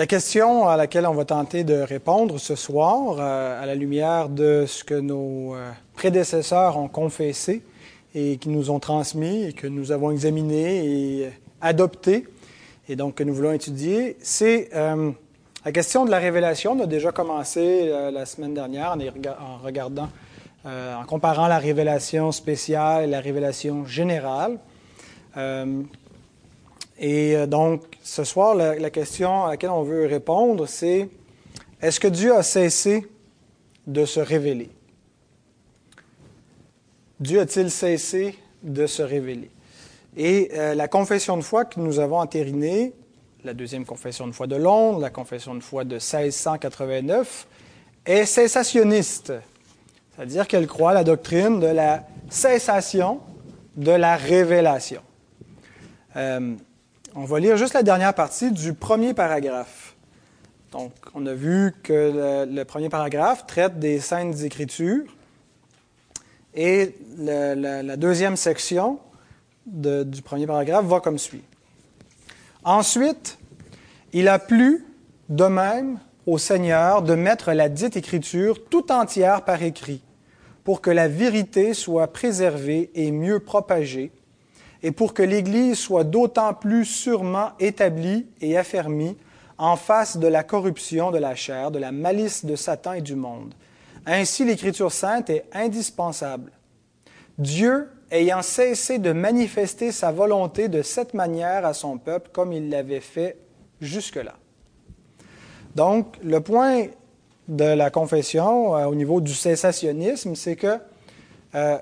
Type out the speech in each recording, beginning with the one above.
La question à laquelle on va tenter de répondre ce soir, euh, à la lumière de ce que nos euh, prédécesseurs ont confessé et qui nous ont transmis et que nous avons examiné et adopté, et donc que nous voulons étudier, c'est euh, la question de la révélation. On a déjà commencé la semaine dernière en, regardant, en comparant la révélation spéciale et la révélation générale. Et euh, donc, ce soir, la, question à laquelle on veut répondre, c'est est-ce que Dieu a cessé de se révéler? Dieu a-t-il cessé de se révéler? Et euh, la confession de foi que nous avons entérinée, la deuxième confession de foi de Londres, la confession de foi de 1689, est cessationniste, c'est-à-dire qu'elle croit la doctrine de la cessation de la révélation. Euh, on va lire juste la dernière partie du premier paragraphe. Donc, on a vu que le, premier paragraphe traite des saintes écritures et la, deuxième section du premier paragraphe va comme suit. Ensuite, il a plu de même au Seigneur de mettre la dite écriture tout entière par écrit, pour que la vérité soit préservée et mieux propagée et pour que l'Église soit d'autant plus sûrement établie et affermie en face de la corruption de la chair, de la malice de Satan et du monde. Ainsi, l'Écriture sainte est indispensable. Dieu, ayant cessé de manifester sa volonté de cette manière à son peuple comme il l'avait fait jusque-là. Donc, le point de la confession euh, au niveau du cessationnisme, c'est que euh,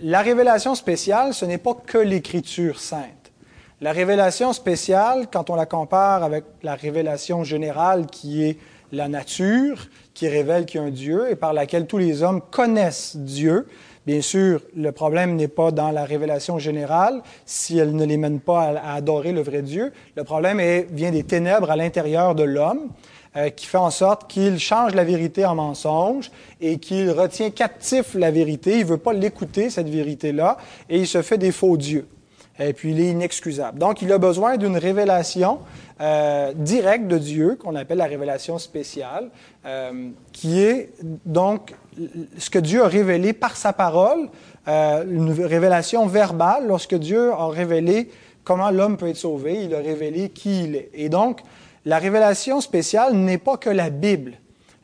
la révélation spéciale, ce n'est pas que l'écriture sainte. La révélation spéciale, quand on la compare avec la révélation générale qui est la nature, qui révèle qu'il y a un Dieu et par laquelle tous les hommes connaissent Dieu, Bien sûr, le problème n'est pas dans la révélation générale, si elle ne les mène pas à, adorer le vrai Dieu. Le problème vient des ténèbres à l'intérieur de l'homme, euh, qui fait en sorte qu'il change la vérité en mensonge et qu'il retient captif la vérité. Il ne veut pas l'écouter, cette vérité-là, et il se fait des faux dieux. Et puis il est inexcusable. Donc il a besoin d'une révélation euh, directe de Dieu, qu'on appelle la révélation spéciale, euh, qui est donc ce que Dieu a révélé par sa parole, une révélation verbale. Lorsque Dieu a révélé comment l'homme peut être sauvé, il a révélé qui il est. Et donc, la révélation spéciale n'est pas que la Bible.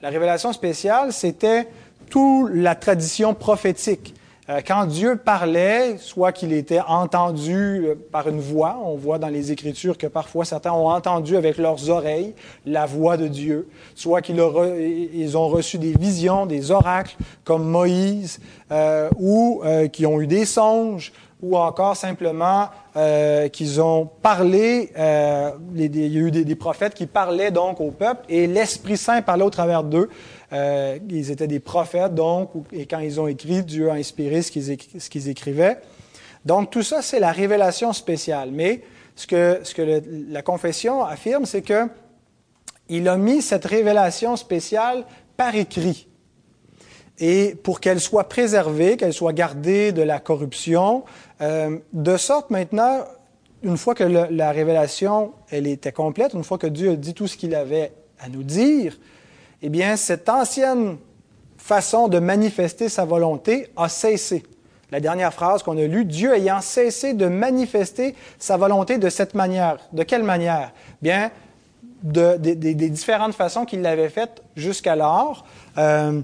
La révélation spéciale, c'était toute la tradition prophétique. Euh, quand Dieu parlait, soit qu'il était entendu euh, par une voix, on voit dans les Écritures que parfois certains ont entendu avec leurs oreilles la voix de Dieu, soit qu'ils ont reçu des visions, des oracles comme Moïse, euh, ou qui ont eu des songes, ou encore simplement qu'ils ont parlé, il y a eu des, prophètes qui parlaient donc au peuple, et l'Esprit Saint parlait au travers d'eux. Euh, ils étaient des prophètes, donc, et quand ils ont écrit, Dieu a inspiré ce qu'ils, écrivaient. Donc, tout ça, c'est la révélation spéciale. Mais ce que, ce que la confession affirme, c'est que il a mis cette révélation spéciale par écrit. Et pour qu'elle soit préservée, qu'elle soit gardée de la corruption, euh, de sorte maintenant, une fois que la révélation elle était complète, une fois que Dieu a dit tout ce qu'il avait à nous dire, eh bien, cette ancienne façon de manifester sa volonté a cessé. La dernière phrase qu'on a lue, Dieu ayant cessé de manifester sa volonté de cette manière. De quelle manière? Bien, des différentes façons qu'il l'avait faites jusqu'alors, euh,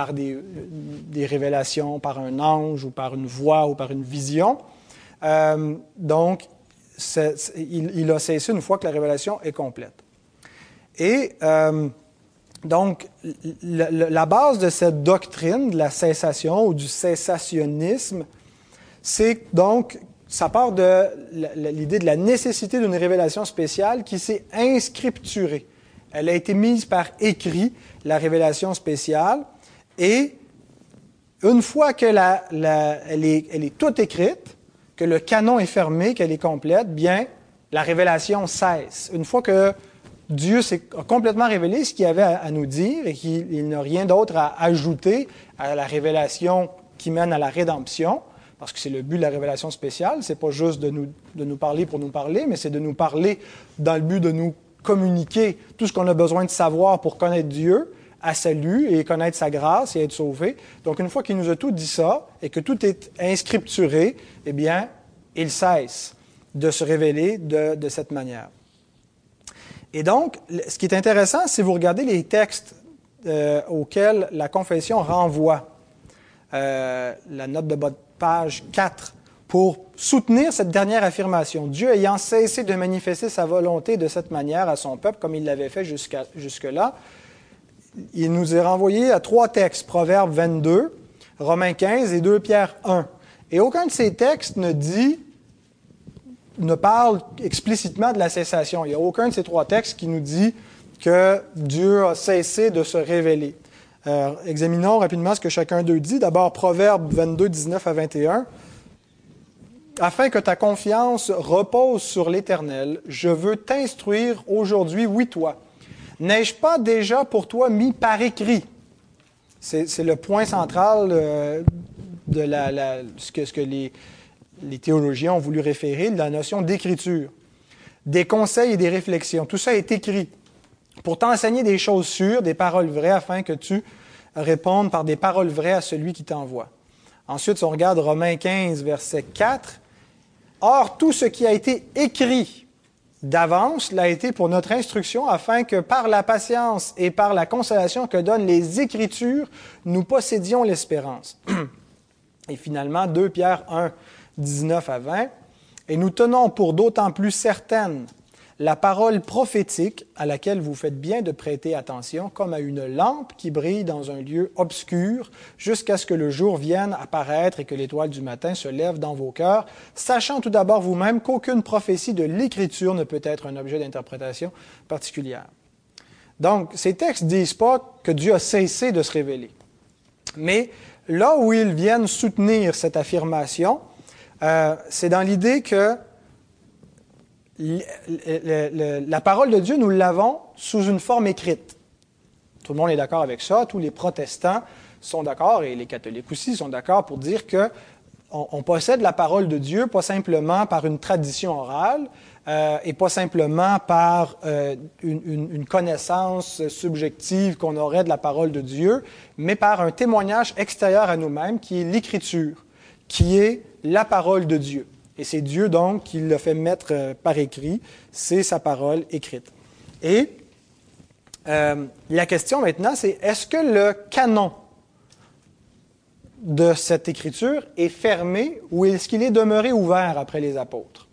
par des, révélations, par un ange ou par une voix ou par une vision. Euh, donc, il, a cessé une fois que la révélation est complète. Et euh, donc, la, base de cette doctrine de la cessation ou du cessationnisme, c'est donc, ça part de l'idée de la nécessité d'une révélation spéciale qui s'est inscripturée. Elle a été mise par écrit, la révélation spéciale, et une fois qu'elle est, elle est toute écrite, que le canon est fermé, qu'elle est complète, bien, la révélation cesse. Une fois que Dieu s'est complètement révélé ce qu'il avait à, nous dire et qu'il n'a rien d'autre à ajouter à la révélation qui mène à la rédemption, parce que c'est le but de la révélation spéciale. C'est pas juste de nous, de nous parler pour nous parler, mais c'est de nous parler dans le but de nous communiquer tout ce qu'on a besoin de savoir pour connaître Dieu à salut et connaître sa grâce et être sauvé. Donc, une fois qu'il nous a tout dit ça et que tout est inscripturé, eh bien, il cesse de se révéler de, cette manière. Et donc, ce qui est intéressant, si vous regardez les textes euh, auxquels la confession renvoie, euh, la note de bas de page 4, pour soutenir cette dernière affirmation. Dieu ayant cessé de manifester sa volonté de cette manière à son peuple, comme il l'avait fait jusque-là, il nous est renvoyé à trois textes, Proverbe 22, Romains 15 et 2 Pierre 1. Et aucun de ces textes ne dit, ne parle explicitement de la cessation. Il n'y a aucun de ces trois textes qui nous dit que Dieu a cessé de se révéler. Euh, examinons rapidement ce que chacun d'eux dit. D'abord, Proverbe 22, 19 à 21 afin que ta confiance repose sur l'Éternel, je veux t'instruire aujourd'hui, oui toi. N'ai-je pas déjà pour toi mis par écrit? C'est le point central euh, de ce que, les, théologiens ont voulu référer, la notion d'écriture. Des conseils et des réflexions, tout ça est écrit pour t'enseigner des choses sûres, des paroles vraies, afin que tu répondes par des paroles vraies à celui qui t'envoie. Ensuite, on regarde Romains 15, verset 4, Or, tout ce qui a été écrit d'avance l'a été pour notre instruction, afin que par la patience et par la consolation que donnent les Écritures, nous possédions l'espérance. Et finalement, 2 Pierre 1, 19 à 20, et nous tenons pour d'autant plus certaines la parole prophétique à laquelle vous faites bien de prêter attention, comme à une lampe qui brille dans un lieu obscur, jusqu'à ce que le jour vienne apparaître et que l'étoile du matin se lève dans vos cœurs, sachant tout d'abord vous-même qu'aucune prophétie de l'Écriture ne peut être un objet d'interprétation particulière. Donc, ces textes disent pas que Dieu a cessé de se révéler. Mais là où ils viennent soutenir cette affirmation, euh, c'est dans l'idée que la parole de Dieu, nous l'avons sous une forme écrite. Tout le monde est d'accord avec ça. Tous les protestants sont d'accord, et les catholiques aussi sont d'accord pour dire que on, possède la parole de Dieu pas simplement par une tradition orale euh, et pas simplement par euh, une, connaissance subjective qu'on aurait de la parole de Dieu, mais par un témoignage extérieur à nous-mêmes qui est l'Écriture, qui est la parole de Dieu. Et c'est Dieu donc qui l'a fait mettre euh, par écrit, c'est sa parole écrite. Et euh, la question maintenant, c'est est-ce que le canon de cette écriture est fermé ou est-ce qu'il est demeuré ouvert après les apôtres?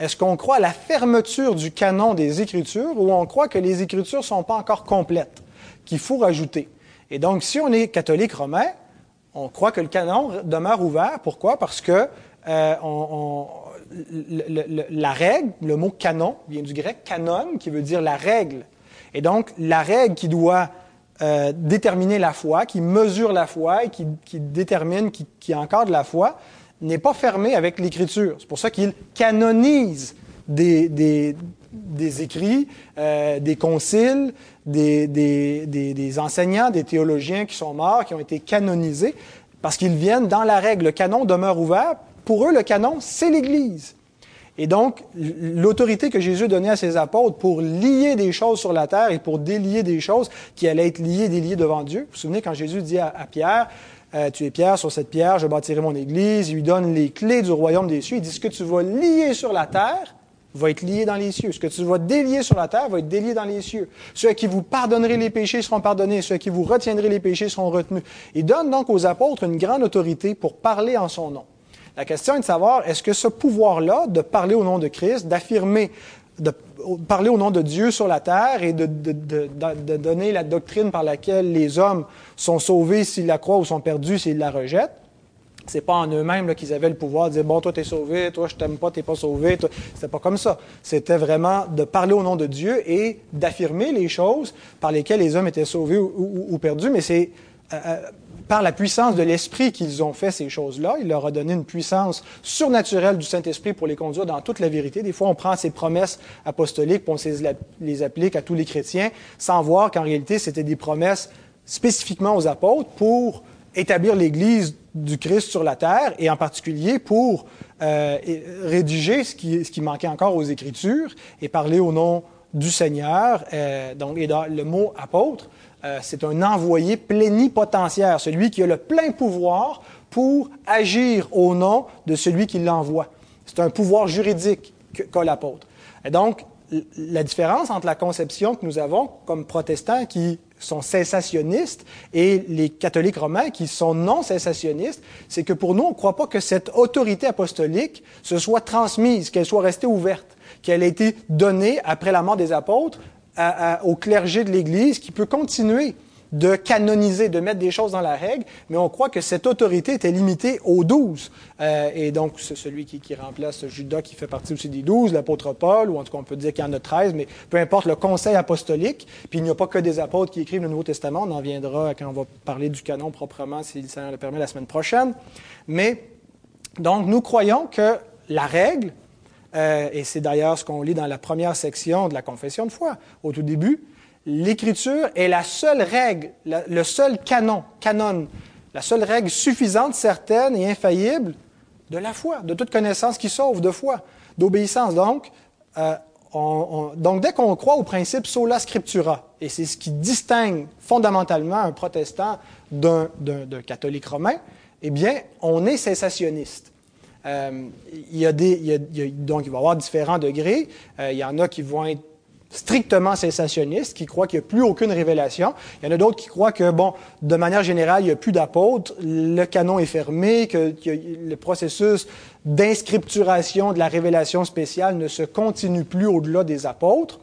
Est-ce qu'on croit à la fermeture du canon des Écritures ou on croit que les Écritures ne sont pas encore complètes, qu'il faut rajouter? Et donc, si on est catholique romain, on croit que le canon demeure ouvert. Pourquoi? Parce que euh, la règle, le mot canon vient du grec canon, qui veut dire la règle. Et donc, la règle qui doit euh, déterminer la foi, qui mesure la foi et qui, détermine, qui, qui, encadre la foi, n'est pas fermée avec l'Écriture. C'est pour ça qu'il canonise des écrits, euh, des conciles, des, des, enseignants, des théologiens qui sont morts, qui ont été canonisés, parce qu'ils viennent dans la règle. Le canon demeure ouvert pour eux, le canon, c'est l'Église. Et donc, l'autorité que Jésus donnait à ses apôtres pour lier des choses sur la terre et pour délier des choses qui allaient être liées, déliées devant Dieu. Vous vous souvenez quand Jésus dit à, Pierre, euh, tu es Pierre, sur cette pierre, je bâtirai mon Église. Il lui donne les clés du royaume des cieux. Il dit, ce que tu vas lier sur la terre va être lié dans les cieux. Ce que tu vas délier sur la terre va être délié dans les cieux. Ceux qui vous pardonnerez les péchés seront pardonnés. Ceux qui vous retiendrez les péchés seront retenus. Il donne donc aux apôtres une grande autorité pour parler en son nom. La question est de savoir, est-ce que ce pouvoir-là de parler au nom de Christ, d'affirmer, de parler au nom de Dieu sur la terre et de, donner la doctrine par laquelle les hommes sont sauvés s'ils la croient ou sont perdus s'ils la rejettent, c'est pas en eux-mêmes qu'ils avaient le pouvoir de dire bon toi t'es sauvé, toi je t'aime pas, t'es pas sauvé. C'était pas comme ça. C'était vraiment de parler au nom de Dieu et d'affirmer les choses par lesquelles les hommes étaient sauvés ou, perdus. Mais c'est euh, euh, par la puissance de l'Esprit qu'ils ont fait ces choses-là. Il leur a donné une puissance surnaturelle du Saint-Esprit pour les conduire dans toute la vérité. Des fois, on prend ces promesses apostoliques, on les applique à tous les chrétiens, sans voir qu'en réalité, c'était des promesses spécifiquement aux apôtres pour établir l'Église du Christ sur la terre, et en particulier pour euh, rédiger ce qui, ce qui manquait encore aux Écritures et parler au nom du Seigneur. Euh, donc, et dans le mot apôtre, euh, c'est un envoyé plénipotentiaire, celui qui a le plein pouvoir pour agir au nom de celui qui l'envoie. C'est un pouvoir juridique qu'a l'apôtre. Et donc, la différence entre la conception que nous avons comme protestants qui sont cessationnistes et les catholiques romains qui sont non cessationnistes, c'est que pour nous, on ne croit pas que cette autorité apostolique se soit transmise, qu'elle soit restée ouverte, qu'elle ait été donnée après la mort des apôtres au clergé de l'Église qui peut continuer de canoniser, de mettre des choses dans la règle, mais on croit que cette autorité était limitée aux douze. Euh, et donc, celui qui, qui, remplace Judas, qui fait partie aussi des douze, l'apôtre Paul, ou en tout cas, on peut dire qu'il y en a treize, mais peu importe le conseil apostolique. Puis il n'y a pas que des apôtres qui écrivent le Nouveau Testament. On en viendra quand on va parler du canon proprement, si le Seigneur le permet, la semaine prochaine. Mais, donc, nous croyons que la règle, euh, et c'est d'ailleurs ce qu'on lit dans la première section de la confession de foi, au tout début, l'Écriture est la seule règle, le seul canon, canon, la seule règle suffisante, certaine et infaillible de la foi, de toute connaissance qui sauve, de foi, d'obéissance. Donc, euh, donc, dès qu'on croit au principe sola scriptura, et c'est ce qui distingue fondamentalement un protestant d'un catholique romain, eh bien, on est cessationniste. Euh, il y a des, donc, il va y avoir différents degrés. Euh, il y en a qui vont être strictement sensationnistes, qui croient qu'il n'y a plus aucune révélation. Il y en a d'autres qui croient que, bon, de manière générale, il n'y a plus d'apôtres, le canon est fermé, que, le processus d'inscripturation de la révélation spéciale ne se continue plus au-delà des apôtres,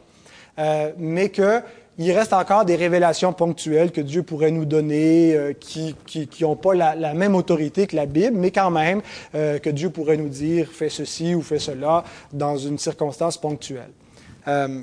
euh, mais que il reste encore des révélations ponctuelles que Dieu pourrait nous donner, euh, qui n'ont pas la, même autorité que la Bible, mais quand même euh, que Dieu pourrait nous dire fais ceci ou fais cela dans une circonstance ponctuelle. Euh,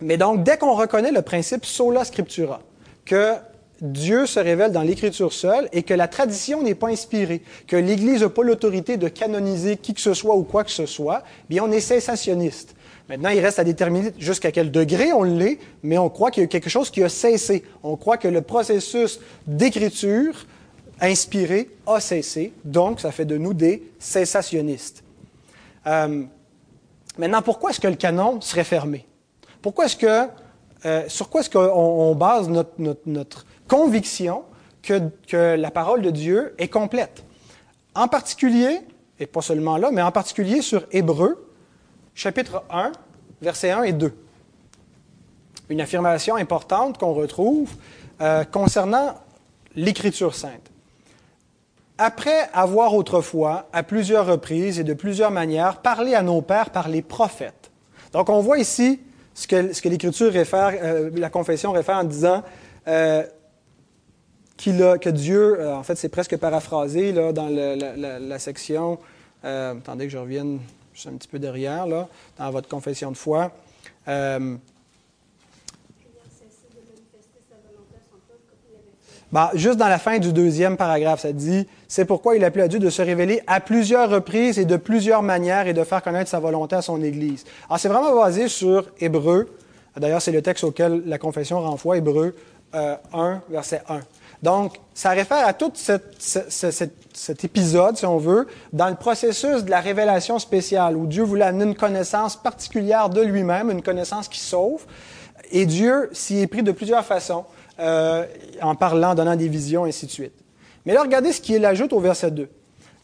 mais donc, dès qu'on reconnaît le principe sola scriptura, que Dieu se révèle dans l'Écriture seule et que la tradition n'est pas inspirée, que l'Église n'a pas l'autorité de canoniser qui que ce soit ou quoi que ce soit, bien on est cessationniste. Maintenant, il reste à déterminer jusqu'à quel degré on l'est, mais on croit qu'il y a quelque chose qui a cessé. On croit que le processus d'écriture inspiré a cessé, donc ça fait de nous des cessationnistes. Euh, maintenant, pourquoi est-ce que le canon serait fermé? Pourquoi est-ce que, euh, sur quoi est-ce qu'on base notre, conviction que, que, la parole de Dieu est complète? En particulier, et pas seulement là, mais en particulier sur Hébreu, chapitre 1, versets 1 et 2. Une affirmation importante qu'on retrouve euh, concernant l'Écriture sainte. Après avoir autrefois, à plusieurs reprises et de plusieurs manières, parlé à nos pères par les prophètes. Donc on voit ici ce que, l'Écriture réfère, euh, la confession réfère en disant euh, a, que Dieu, euh, en fait, c'est presque paraphrasé là, dans la, section. attendez que je revienne juste un petit peu derrière, là, dans votre confession de foi. Bah, juste dans la fin du deuxième paragraphe, ça dit C'est pourquoi il a appelé à Dieu de se révéler à plusieurs reprises et de plusieurs manières et de faire connaître sa volonté à son Église. Alors, c'est vraiment basé sur Hébreu. D'ailleurs, c'est le texte auquel la confession renvoie, Hébreu 1, euh, verset 1. Donc, ça réfère à tout cet épisode, si on veut, dans le processus de la révélation spéciale, où Dieu voulait amener une connaissance particulière de lui-même, une connaissance qui sauve. Et Dieu s'y est pris de plusieurs façons. Euh, en parlant, en donnant des visions, et ainsi de suite. Mais là, regardez ce qu'il ajoute au verset 2.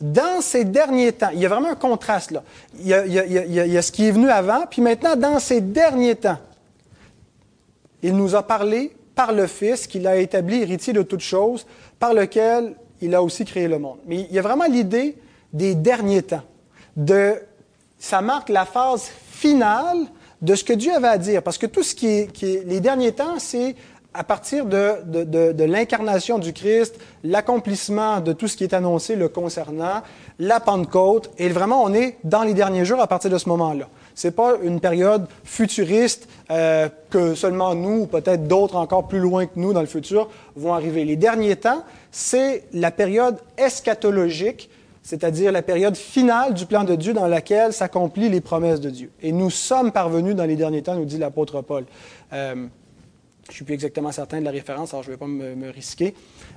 Dans ces derniers temps, il y a vraiment un contraste là. Il y, a, il, y a, ce qui est venu avant, puis maintenant, dans ces derniers temps, il nous a parlé par le Fils qu'il a établi héritier de toutes choses, par lequel il a aussi créé le monde. Mais il y a vraiment l'idée des derniers temps. De, ça marque la phase finale de ce que Dieu avait à dire. Parce que tout ce qui est, qui est les derniers temps, c'est à partir de, l'incarnation du Christ, l'accomplissement de tout ce qui est annoncé le concernant, la Pentecôte, et vraiment on est dans les derniers jours à partir de ce moment-là. N'est pas une période futuriste euh, que seulement nous, ou peut-être d'autres encore plus loin que nous dans le futur, vont arriver. Les derniers temps, c'est la période eschatologique, c'est-à-dire la période finale du plan de Dieu dans laquelle s'accomplissent les promesses de Dieu. Et nous sommes parvenus dans les derniers temps, nous dit l'apôtre Paul. Euh, je ne suis plus exactement certain de la référence, alors je ne vais pas me, risquer.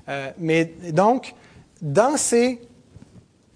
Euh, mais donc, dans ces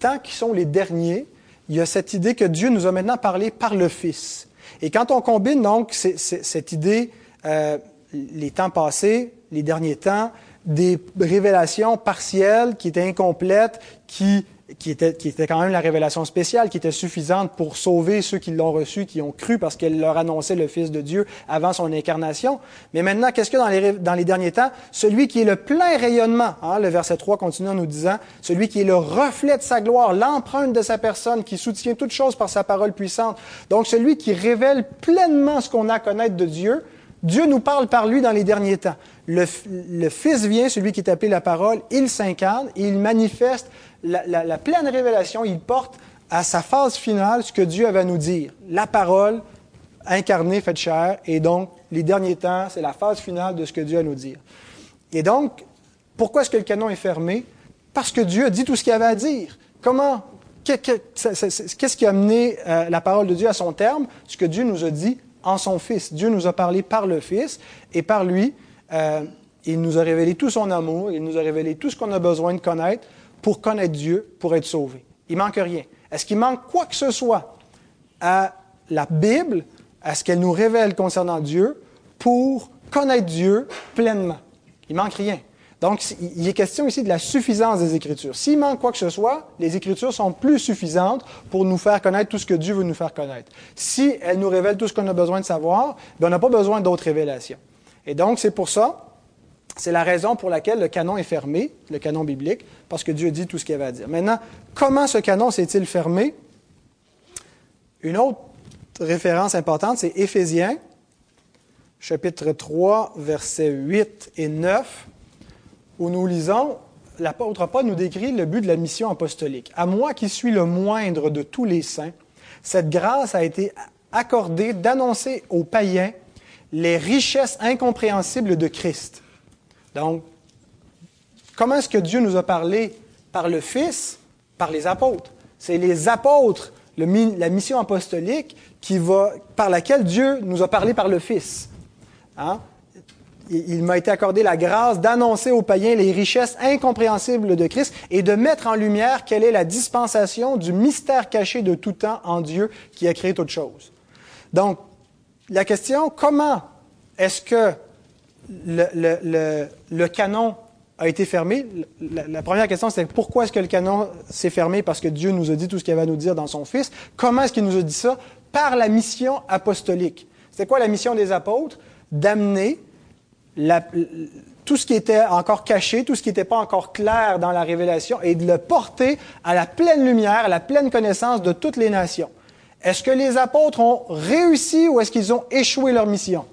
temps qui sont les derniers, il y a cette idée que Dieu nous a maintenant parlé par le Fils. Et quand on combine donc cette idée, euh, les temps passés, les derniers temps, des révélations partielles qui étaient incomplètes, qui qui était, qui était quand même la révélation spéciale, qui était suffisante pour sauver ceux qui l'ont reçu, qui ont cru parce qu'elle leur annonçait le Fils de Dieu avant son incarnation. Mais maintenant, qu'est-ce que dans les, dans les derniers temps? Celui qui est le plein rayonnement, hein, le verset 3 continue en nous disant, celui qui est le reflet de sa gloire, l'empreinte de sa personne, qui soutient toutes choses par sa parole puissante. Donc, celui qui révèle pleinement ce qu'on a à connaître de Dieu, Dieu nous parle par lui dans les derniers temps. Le, le Fils vient, celui qui est appelé la parole, il s'incarne, il manifeste la, pleine révélation, il porte à sa phase finale ce que Dieu avait à nous dire. La parole incarnée, faite chair, et donc les derniers temps, c'est la phase finale de ce que Dieu a à nous dire. Et donc, pourquoi est-ce que le canon est fermé? Parce que Dieu a dit tout ce qu'il avait à dire. Comment? Qu'est-ce qui a amené euh, la parole de Dieu à son terme? Ce que Dieu nous a dit en son Fils. Dieu nous a parlé par le Fils, et par lui, euh, il nous a révélé tout son amour, il nous a révélé tout ce qu'on a besoin de connaître pour connaître Dieu, pour être sauvé. Il manque rien. Est-ce qu'il manque quoi que ce soit à la Bible, à ce qu'elle nous révèle concernant Dieu, pour connaître Dieu pleinement? Il manque rien. Donc, il est question ici de la suffisance des Écritures. S'il manque quoi que ce soit, les Écritures sont plus suffisantes pour nous faire connaître tout ce que Dieu veut nous faire connaître. Si elles nous révèlent tout ce qu'on a besoin de savoir, ben, on n'a pas besoin d'autres révélations. Et donc, c'est pour ça c'est la raison pour laquelle le canon est fermé, le canon biblique, parce que Dieu dit tout ce qu'il avait à dire. Maintenant, comment ce canon s'est-il fermé? Une autre référence importante, c'est Éphésiens, chapitre 3, versets 8 et 9, où nous lisons, l'apôtre Paul nous décrit le but de la mission apostolique. À moi qui suis le moindre de tous les saints, cette grâce a été accordée d'annoncer aux païens les richesses incompréhensibles de Christ donc, comment est-ce que Dieu nous a parlé par le Fils, par les apôtres? C'est les apôtres, la mission apostolique qui va, par laquelle Dieu nous a parlé par le Fils. Hein? Il m'a été accordé la grâce d'annoncer aux païens les richesses incompréhensibles de Christ et de mettre en lumière quelle est la dispensation du mystère caché de tout temps en Dieu qui a créé toute chose. Donc, la question, comment est-ce que le, canon a été fermé. La, première question, c'est pourquoi est-ce que le canon s'est fermé? Parce que Dieu nous a dit tout ce qu'il avait à nous dire dans son Fils. Comment est-ce qu'il nous a dit ça? Par la mission apostolique. C'est quoi la mission des apôtres? D'amener tout ce qui était encore caché, tout ce qui n'était pas encore clair dans la révélation et de le porter à la pleine lumière, à la pleine connaissance de toutes les nations. Est-ce que les apôtres ont réussi ou est-ce qu'ils ont échoué leur mission?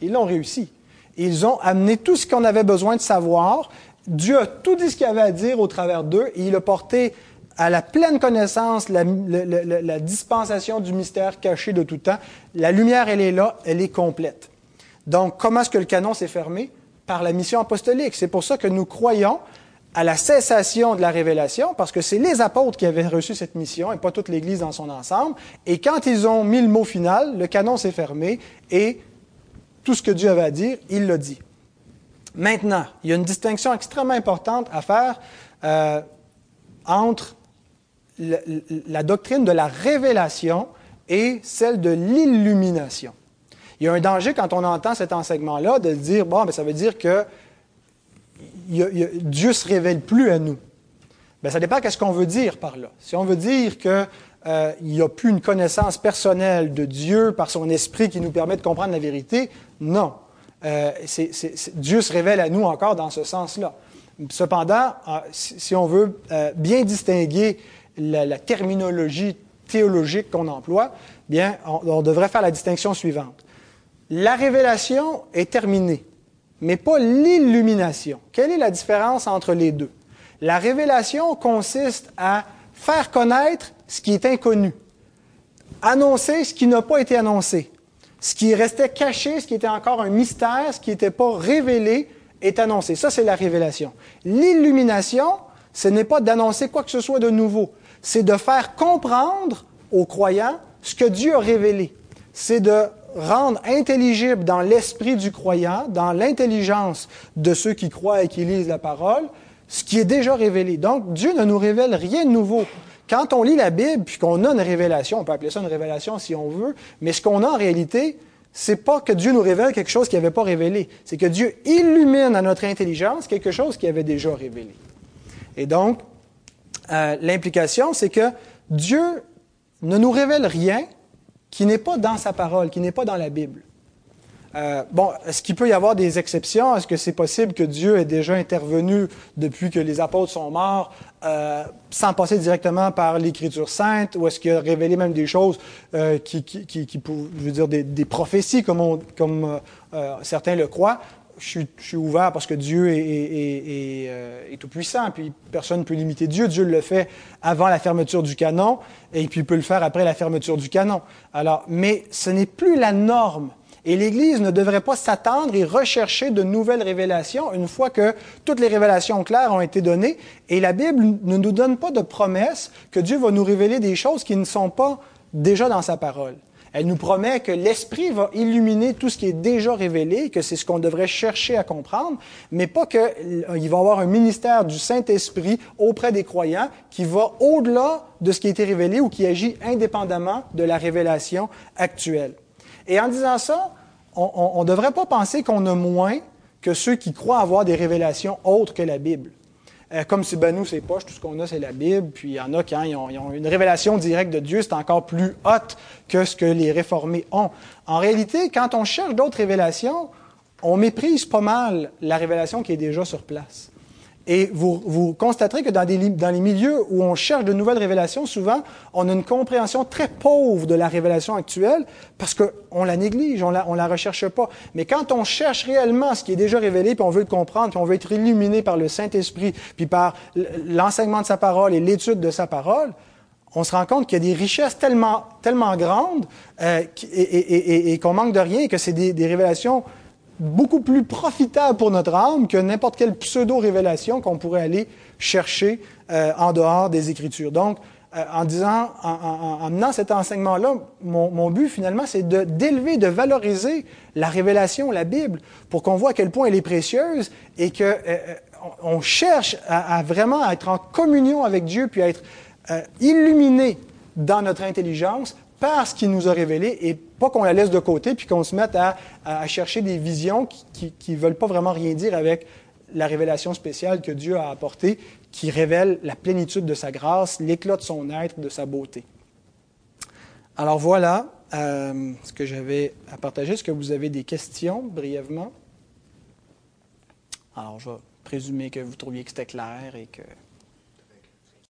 Ils l'ont réussi. Ils ont amené tout ce qu'on avait besoin de savoir. Dieu a tout dit ce qu'il avait à dire au travers d'eux et il a porté à la pleine connaissance la, dispensation du mystère caché de tout temps. La lumière, elle est là, elle est complète. Donc, comment est-ce que le canon s'est fermé? Par la mission apostolique. C'est pour ça que nous croyons à la cessation de la révélation, parce que c'est les apôtres qui avaient reçu cette mission et pas toute l'Église dans son ensemble. Et quand ils ont mis le mot final, le canon s'est fermé et tout ce que Dieu avait à dire, il l'a dit. Maintenant, il y a une distinction extrêmement importante à faire euh, entre la doctrine de la révélation et celle de l'illumination. Il y a un danger quand on entend cet enseignement-là de dire, bon, mais ça veut dire que Dieu ne se révèle plus à nous. Bien, ça dépend de ce qu'on veut dire par là. Si on veut dire que euh, il n'y a plus une connaissance personnelle de Dieu par son esprit qui nous permet de comprendre la vérité. Non. Euh, Dieu se révèle à nous encore dans ce sens-là. Cependant, euh, si, on veut bien distinguer la, terminologie théologique qu'on emploie, bien, on, devrait faire la distinction suivante. La révélation est terminée, mais pas l'illumination. Quelle est la différence entre les deux? La révélation consiste à faire connaître ce qui est inconnu, annoncer ce qui n'a pas été annoncé, ce qui restait caché, ce qui était encore un mystère, ce qui n'était pas révélé, est annoncé. Ça, c'est la révélation. L'illumination, ce n'est pas d'annoncer quoi que ce soit de nouveau, c'est de faire comprendre aux croyants ce que Dieu a révélé. C'est de rendre intelligible dans l'esprit du croyant, dans l'intelligence de ceux qui croient et qui lisent la parole, ce qui est déjà révélé. Donc, Dieu ne nous révèle rien de nouveau. Quand on lit la Bible, puis qu'on a une révélation, on peut appeler ça une révélation si on veut, mais ce qu'on a en réalité, c'est pas que Dieu nous révèle quelque chose qu'il n'avait pas révélé. C'est que Dieu illumine à notre intelligence quelque chose qu'il avait déjà révélé. Et donc, euh, l'implication, c'est que Dieu ne nous révèle rien qui n'est pas dans sa parole, qui n'est pas dans la Bible. Euh, bon, est-ce qu'il peut y avoir des exceptions? Est-ce que c'est possible que Dieu ait déjà intervenu depuis que les apôtres sont morts euh, sans passer directement par l'Écriture sainte? Ou est-ce qu'il a révélé même des choses euh, qui, qui, qui, je veux dire, des, des prophéties comme, on, comme euh, euh, certains le croient? Je suis, je suis, ouvert parce que Dieu est, est, est, est tout-puissant, puis personne ne peut limiter Dieu. Dieu le fait avant la fermeture du canon, et puis il peut le faire après la fermeture du canon. Alors, mais ce n'est plus la norme. Et l'Église ne devrait pas s'attendre et rechercher de nouvelles révélations une fois que toutes les révélations claires ont été données. Et la Bible ne nous donne pas de promesse que Dieu va nous révéler des choses qui ne sont pas déjà dans sa parole. Elle nous promet que l'Esprit va illuminer tout ce qui est déjà révélé, que c'est ce qu'on devrait chercher à comprendre, mais pas qu'il va y avoir un ministère du Saint-Esprit auprès des croyants qui va au-delà de ce qui a été révélé ou qui agit indépendamment de la révélation actuelle. Et en disant ça, on ne devrait pas penser qu'on a moins que ceux qui croient avoir des révélations autres que la Bible. Euh, comme si ben nous, c'est poche, tout ce qu'on a, c'est la Bible, puis il y en a qui hein, ont, une révélation directe de Dieu, c'est encore plus haute que ce que les réformés ont. En réalité, quand on cherche d'autres révélations, on méprise pas mal la révélation qui est déjà sur place. Et vous, constaterez que dans, des, dans, les milieux où on cherche de nouvelles révélations, souvent, on a une compréhension très pauvre de la révélation actuelle parce qu'on la néglige, on la, la recherche pas. Mais quand on cherche réellement ce qui est déjà révélé, puis on veut le comprendre, puis on veut être illuminé par le Saint-Esprit, puis par l'enseignement de sa parole et l'étude de sa parole, on se rend compte qu'il y a des richesses tellement, tellement grandes euh, et qu'on manque de rien, et que c'est des, des révélations beaucoup plus profitable pour notre âme que n'importe quelle pseudo-révélation qu'on pourrait aller chercher euh, en dehors des Écritures. Donc, euh, en disant, en, en, en menant cet enseignement-là, mon, but finalement, c'est d'élever, de valoriser la révélation, la Bible, pour qu'on voit à quel point elle est précieuse et que euh, on cherche à, vraiment être en communion avec Dieu, puis à être illuminé dans notre intelligence par ce qu'il nous a révélé et pas qu'on la laisse de côté puis qu'on se mette à, chercher des visions qui ne veulent pas vraiment rien dire avec la révélation spéciale que Dieu a apportée, qui révèle la plénitude de sa grâce, l'éclat de son être, de sa beauté. Alors voilà euh, ce que j'avais à partager. Est-ce que vous avez des questions brièvement? Alors je vais présumer que vous trouviez que c'était clair et que